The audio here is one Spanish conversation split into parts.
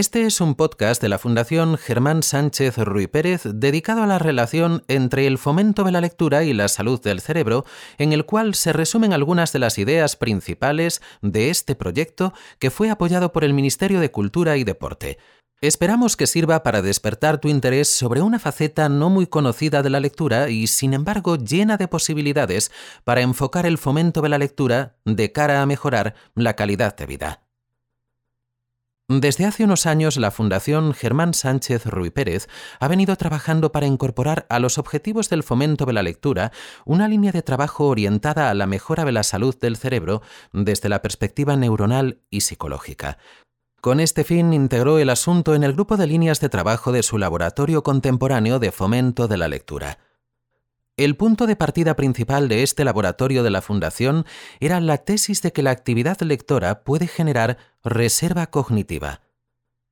Este es un podcast de la Fundación Germán Sánchez Ruy Pérez dedicado a la relación entre el fomento de la lectura y la salud del cerebro, en el cual se resumen algunas de las ideas principales de este proyecto que fue apoyado por el Ministerio de Cultura y Deporte. Esperamos que sirva para despertar tu interés sobre una faceta no muy conocida de la lectura y, sin embargo, llena de posibilidades para enfocar el fomento de la lectura de cara a mejorar la calidad de vida. Desde hace unos años, la Fundación Germán Sánchez Ruy Pérez ha venido trabajando para incorporar a los objetivos del fomento de la lectura una línea de trabajo orientada a la mejora de la salud del cerebro desde la perspectiva neuronal y psicológica. Con este fin integró el asunto en el grupo de líneas de trabajo de su laboratorio contemporáneo de fomento de la lectura. El punto de partida principal de este laboratorio de la Fundación era la tesis de que la actividad lectora puede generar reserva cognitiva.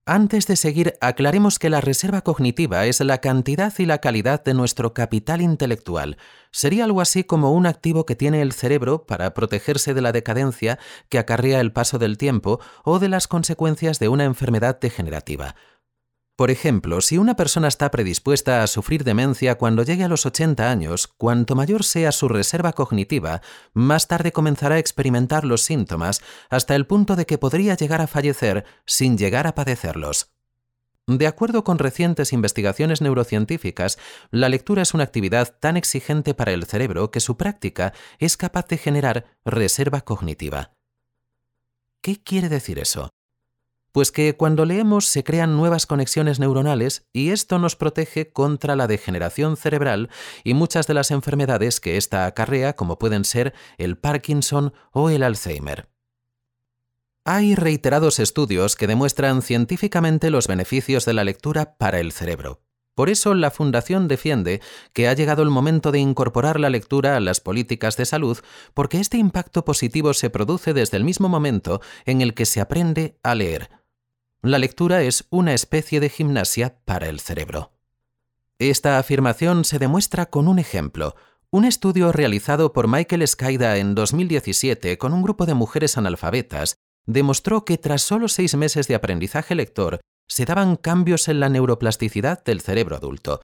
Antes de seguir, aclaremos que la reserva cognitiva es la cantidad y la calidad de nuestro capital intelectual. Sería algo así como un activo que tiene el cerebro para protegerse de la decadencia que acarrea el paso del tiempo o de las consecuencias de una enfermedad degenerativa. Por ejemplo, si una persona está predispuesta a sufrir demencia cuando llegue a los 80 años, cuanto mayor sea su reserva cognitiva, más tarde comenzará a experimentar los síntomas hasta el punto de que podría llegar a fallecer sin llegar a padecerlos. De acuerdo con recientes investigaciones neurocientíficas, la lectura es una actividad tan exigente para el cerebro que su práctica es capaz de generar reserva cognitiva. ¿Qué quiere decir eso? Pues que cuando leemos se crean nuevas conexiones neuronales y esto nos protege contra la degeneración cerebral y muchas de las enfermedades que ésta acarrea, como pueden ser el Parkinson o el Alzheimer. Hay reiterados estudios que demuestran científicamente los beneficios de la lectura para el cerebro. Por eso la Fundación defiende que ha llegado el momento de incorporar la lectura a las políticas de salud porque este impacto positivo se produce desde el mismo momento en el que se aprende a leer, la lectura es una especie de gimnasia para el cerebro. Esta afirmación se demuestra con un ejemplo. Un estudio realizado por Michael Skaida en 2017 con un grupo de mujeres analfabetas demostró que tras solo seis meses de aprendizaje lector se daban cambios en la neuroplasticidad del cerebro adulto.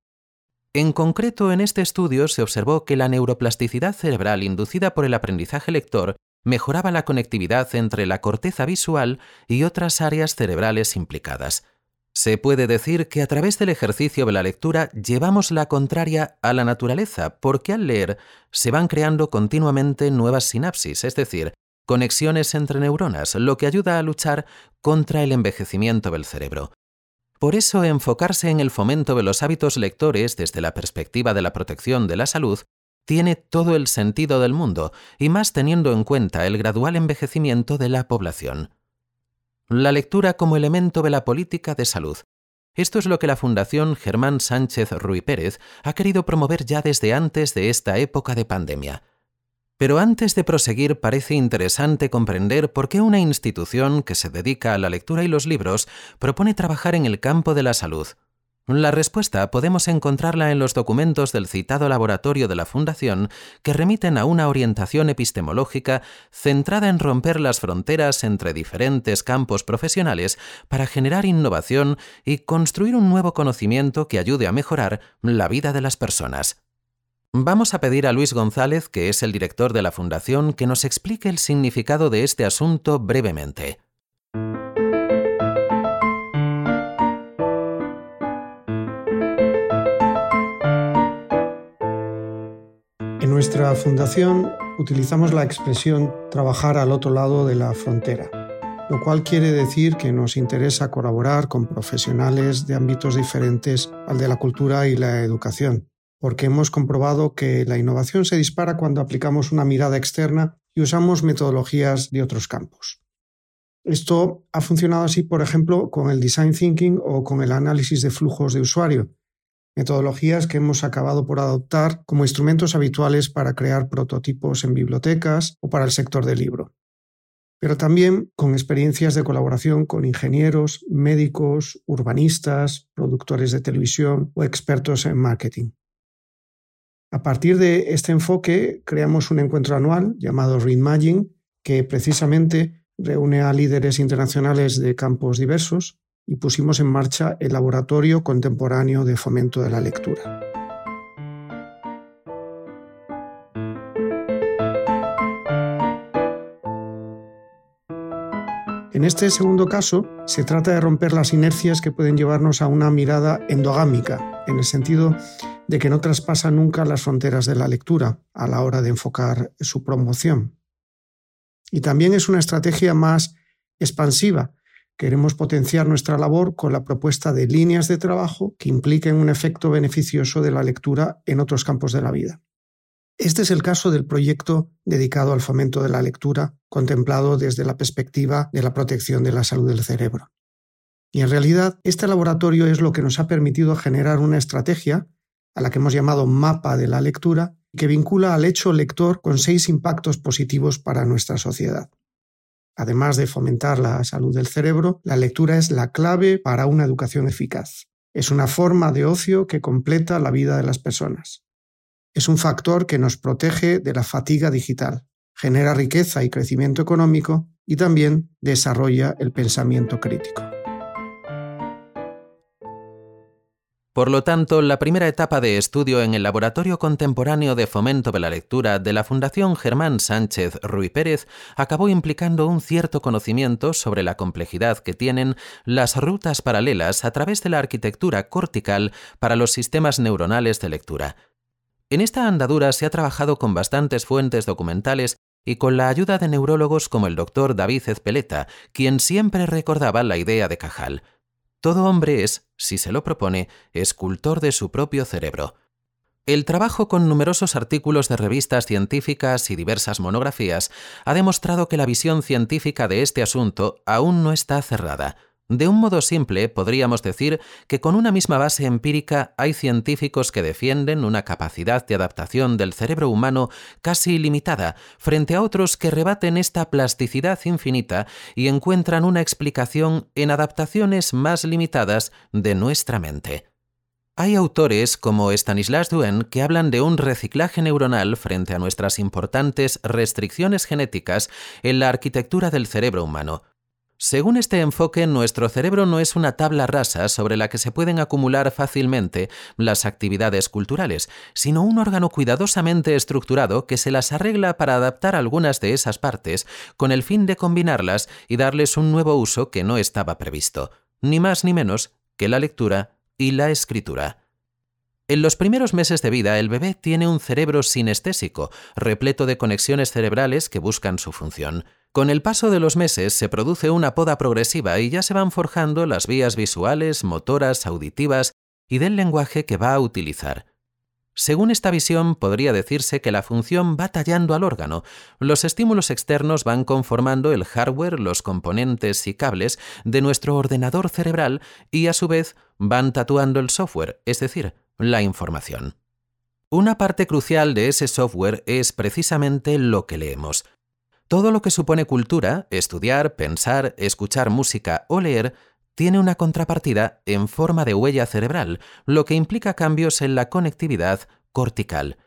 En concreto, en este estudio se observó que la neuroplasticidad cerebral inducida por el aprendizaje lector mejoraba la conectividad entre la corteza visual y otras áreas cerebrales implicadas. Se puede decir que a través del ejercicio de la lectura llevamos la contraria a la naturaleza, porque al leer se van creando continuamente nuevas sinapsis, es decir, conexiones entre neuronas, lo que ayuda a luchar contra el envejecimiento del cerebro. Por eso enfocarse en el fomento de los hábitos lectores desde la perspectiva de la protección de la salud tiene todo el sentido del mundo, y más teniendo en cuenta el gradual envejecimiento de la población. La lectura como elemento de la política de salud. Esto es lo que la Fundación Germán Sánchez Ruy Pérez ha querido promover ya desde antes de esta época de pandemia. Pero antes de proseguir parece interesante comprender por qué una institución que se dedica a la lectura y los libros propone trabajar en el campo de la salud, la respuesta podemos encontrarla en los documentos del citado laboratorio de la Fundación que remiten a una orientación epistemológica centrada en romper las fronteras entre diferentes campos profesionales para generar innovación y construir un nuevo conocimiento que ayude a mejorar la vida de las personas. Vamos a pedir a Luis González, que es el director de la Fundación, que nos explique el significado de este asunto brevemente. Nuestra fundación utilizamos la expresión trabajar al otro lado de la frontera, lo cual quiere decir que nos interesa colaborar con profesionales de ámbitos diferentes al de la cultura y la educación, porque hemos comprobado que la innovación se dispara cuando aplicamos una mirada externa y usamos metodologías de otros campos. Esto ha funcionado así, por ejemplo, con el design thinking o con el análisis de flujos de usuario, metodologías que hemos acabado por adoptar como instrumentos habituales para crear prototipos en bibliotecas o para el sector del libro. Pero también con experiencias de colaboración con ingenieros, médicos, urbanistas, productores de televisión o expertos en marketing. A partir de este enfoque, creamos un encuentro anual llamado Reimagine, que precisamente reúne a líderes internacionales de campos diversos y pusimos en marcha el Laboratorio Contemporáneo de Fomento de la Lectura. En este segundo caso, se trata de romper las inercias que pueden llevarnos a una mirada endogámica, en el sentido de que no traspasa nunca las fronteras de la lectura a la hora de enfocar su promoción. Y también es una estrategia más expansiva. Queremos potenciar nuestra labor con la propuesta de líneas de trabajo que impliquen un efecto beneficioso de la lectura en otros campos de la vida. Este es el caso del proyecto dedicado al fomento de la lectura, contemplado desde la perspectiva de la protección de la salud del cerebro. Y en realidad, este laboratorio es lo que nos ha permitido generar una estrategia, a la que hemos llamado mapa de la lectura, que vincula al hecho lector con seis impactos positivos para nuestra sociedad. Además de fomentar la salud del cerebro, la lectura es la clave para una educación eficaz. Es una forma de ocio que completa la vida de las personas. Es un factor que nos protege de la fatiga digital, genera riqueza y crecimiento económico y también desarrolla el pensamiento crítico. Por lo tanto, la primera etapa de estudio en el Laboratorio Contemporáneo de Fomento de la Lectura de la Fundación Germán Sánchez Ruy Pérez acabó implicando un cierto conocimiento sobre la complejidad que tienen las rutas paralelas a través de la arquitectura cortical para los sistemas neuronales de lectura, en esta andadura se ha trabajado con bastantes fuentes documentales y con la ayuda de neurólogos como el doctor David Ezpeleta, quien siempre recordaba la idea de Cajal. Todo hombre es, si se lo propone, escultor de su propio cerebro. El trabajo con numerosos artículos de revistas científicas y diversas monografías ha demostrado que la visión científica de este asunto aún no está cerrada. De un modo simple, podríamos decir que con una misma base empírica hay científicos que defienden una capacidad de adaptación del cerebro humano casi ilimitada, frente a otros que rebaten esta plasticidad infinita y encuentran una explicación en adaptaciones más limitadas de nuestra mente. Hay autores como Stanislas Duen que hablan de un reciclaje neuronal frente a nuestras importantes restricciones genéticas en la arquitectura del cerebro humano. Según este enfoque, nuestro cerebro no es una tabla rasa sobre la que se pueden acumular fácilmente las actividades culturales, sino un órgano cuidadosamente estructurado que se las arregla para adaptar algunas de esas partes con el fin de combinarlas y darles un nuevo uso que no estaba previsto, ni más ni menos que la lectura y la escritura. En los primeros meses de vida, el bebé tiene un cerebro sinestésico, repleto de conexiones cerebrales que buscan su función. Con el paso de los meses se produce una poda progresiva y ya se van forjando las vías visuales, motoras, auditivas y del lenguaje que va a utilizar. Según esta visión, podría decirse que la función va tallando al órgano. Los estímulos externos van conformando el hardware, los componentes y cables de nuestro ordenador cerebral y a su vez van tatuando el software, es decir, la información. Una parte crucial de ese software es precisamente lo que leemos. Todo lo que supone cultura, estudiar, pensar, escuchar música o leer, tiene una contrapartida en forma de huella cerebral, lo que implica cambios en la conectividad cortical.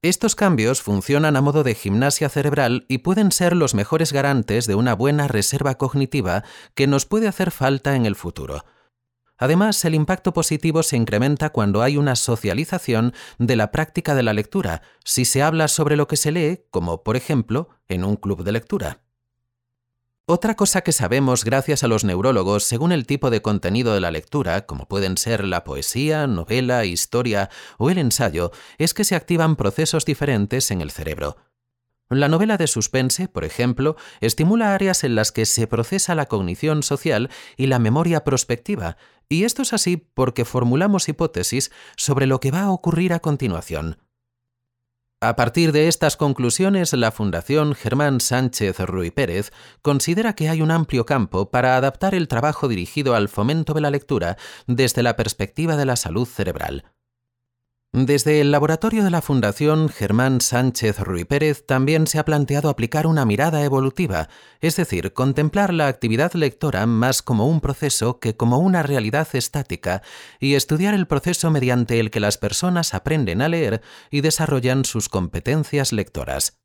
Estos cambios funcionan a modo de gimnasia cerebral y pueden ser los mejores garantes de una buena reserva cognitiva que nos puede hacer falta en el futuro. Además, el impacto positivo se incrementa cuando hay una socialización de la práctica de la lectura, si se habla sobre lo que se lee, como por ejemplo en un club de lectura. Otra cosa que sabemos gracias a los neurólogos según el tipo de contenido de la lectura, como pueden ser la poesía, novela, historia o el ensayo, es que se activan procesos diferentes en el cerebro. La novela de suspense, por ejemplo, estimula áreas en las que se procesa la cognición social y la memoria prospectiva, y esto es así porque formulamos hipótesis sobre lo que va a ocurrir a continuación. A partir de estas conclusiones, la Fundación Germán Sánchez Ruy Pérez considera que hay un amplio campo para adaptar el trabajo dirigido al fomento de la lectura desde la perspectiva de la salud cerebral. Desde el laboratorio de la Fundación Germán Sánchez Ruy Pérez también se ha planteado aplicar una mirada evolutiva, es decir, contemplar la actividad lectora más como un proceso que como una realidad estática y estudiar el proceso mediante el que las personas aprenden a leer y desarrollan sus competencias lectoras.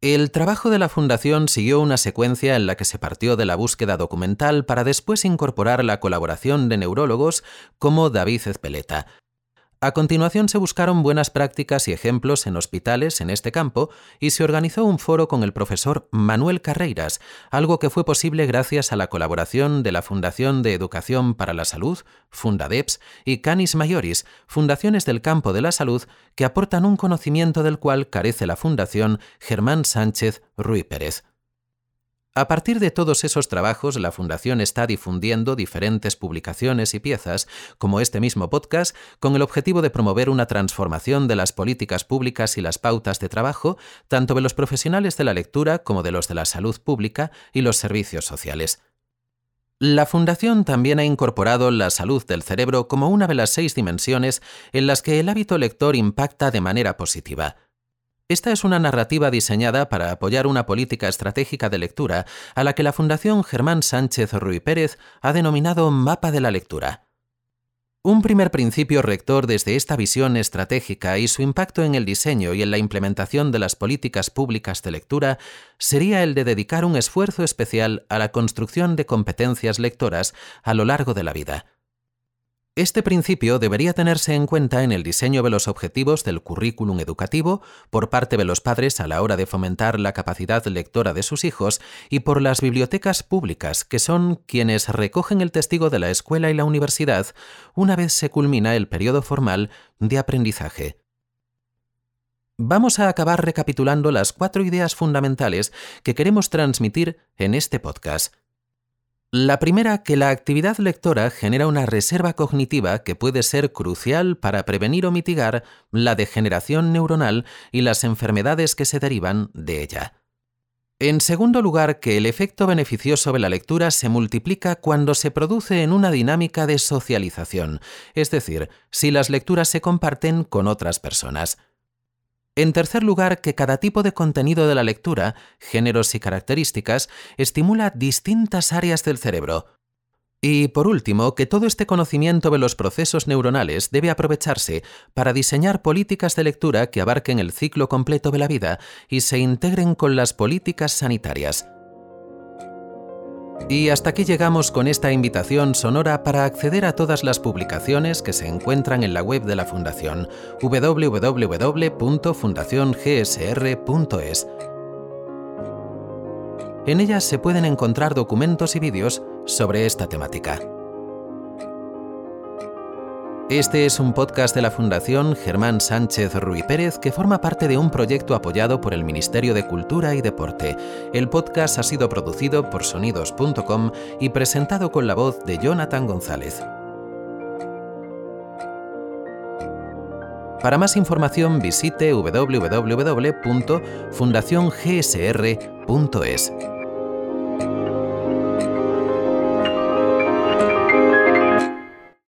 El trabajo de la Fundación siguió una secuencia en la que se partió de la búsqueda documental para después incorporar la colaboración de neurólogos como David Ezpeleta, a continuación se buscaron buenas prácticas y ejemplos en hospitales en este campo y se organizó un foro con el profesor Manuel Carreiras, algo que fue posible gracias a la colaboración de la Fundación de Educación para la Salud, Fundadeps, y Canis Mayoris, fundaciones del campo de la salud que aportan un conocimiento del cual carece la Fundación Germán Sánchez Ruy Pérez. A partir de todos esos trabajos, la Fundación está difundiendo diferentes publicaciones y piezas, como este mismo podcast, con el objetivo de promover una transformación de las políticas públicas y las pautas de trabajo, tanto de los profesionales de la lectura como de los de la salud pública y los servicios sociales. La Fundación también ha incorporado la salud del cerebro como una de las seis dimensiones en las que el hábito lector impacta de manera positiva. Esta es una narrativa diseñada para apoyar una política estratégica de lectura a la que la Fundación Germán Sánchez Ruy Pérez ha denominado Mapa de la Lectura. Un primer principio rector desde esta visión estratégica y su impacto en el diseño y en la implementación de las políticas públicas de lectura sería el de dedicar un esfuerzo especial a la construcción de competencias lectoras a lo largo de la vida este principio debería tenerse en cuenta en el diseño de los objetivos del currículum educativo por parte de los padres a la hora de fomentar la capacidad lectora de sus hijos y por las bibliotecas públicas, que son quienes recogen el testigo de la escuela y la universidad una vez se culmina el periodo formal de aprendizaje. Vamos a acabar recapitulando las cuatro ideas fundamentales que queremos transmitir en este podcast. La primera, que la actividad lectora genera una reserva cognitiva que puede ser crucial para prevenir o mitigar la degeneración neuronal y las enfermedades que se derivan de ella. En segundo lugar, que el efecto beneficioso de la lectura se multiplica cuando se produce en una dinámica de socialización, es decir, si las lecturas se comparten con otras personas. En tercer lugar, que cada tipo de contenido de la lectura, géneros y características, estimula distintas áreas del cerebro. Y por último, que todo este conocimiento de los procesos neuronales debe aprovecharse para diseñar políticas de lectura que abarquen el ciclo completo de la vida y se integren con las políticas sanitarias. Y hasta aquí llegamos con esta invitación sonora para acceder a todas las publicaciones que se encuentran en la web de la Fundación www.fundaciongsr.es. En ellas se pueden encontrar documentos y vídeos sobre esta temática. Este es un podcast de la Fundación Germán Sánchez Ruy Pérez que forma parte de un proyecto apoyado por el Ministerio de Cultura y Deporte. El podcast ha sido producido por sonidos.com y presentado con la voz de Jonathan González. Para más información visite www.fundaciongsr.es.